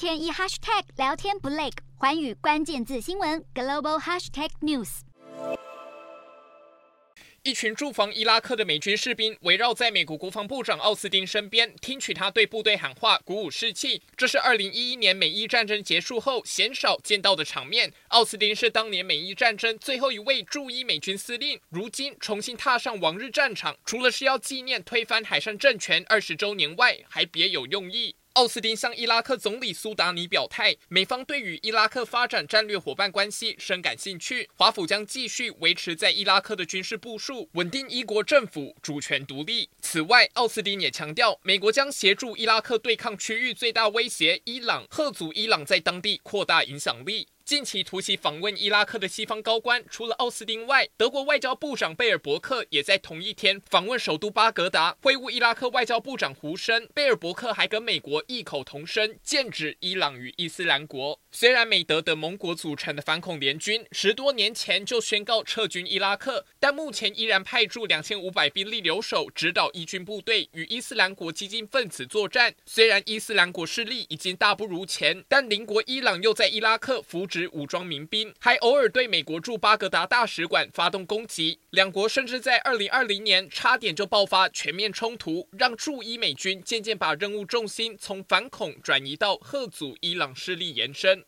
天一 hashtag 聊天不累，寰宇关键字新闻 global hashtag news。一群驻防伊拉克的美军士兵围绕在美国国防部长奥斯汀身边，听取他对部队喊话，鼓舞士气。这是二零一一年美伊战争结束后鲜少见到的场面。奥斯汀是当年美伊战争最后一位驻伊美军司令，如今重新踏上往日战场，除了是要纪念推翻海上政权二十周年外，还别有用意。奥斯汀向伊拉克总理苏达尼表态，美方对与伊拉克发展战略伙伴关系深感兴趣，华府将继续维持在伊拉克的军事部署，稳定伊国政府主权独立。此外，奥斯汀也强调，美国将协助伊拉克对抗区域最大威胁伊朗，贺阻伊朗在当地扩大影响力。近期突袭访问伊拉克的西方高官，除了奥斯汀外，德国外交部长贝尔伯克也在同一天访问首都巴格达，会晤伊拉克外交部长胡申。贝尔伯克还跟美国异口同声，剑指伊朗与伊斯兰国。虽然美德等盟国组成的反恐联军十多年前就宣告撤军伊拉克，但目前依然派驻两千五百兵力留守，指导伊军部队与伊斯兰国激进分子作战。虽然伊斯兰国势力已经大不如前，但邻国伊朗又在伊拉克扶植。武装民兵还偶尔对美国驻巴格达大使馆发动攻击，两国甚至在二零二零年差点就爆发全面冲突，让驻伊美军渐渐把任务重心从反恐转移到吓阻伊朗势力延伸。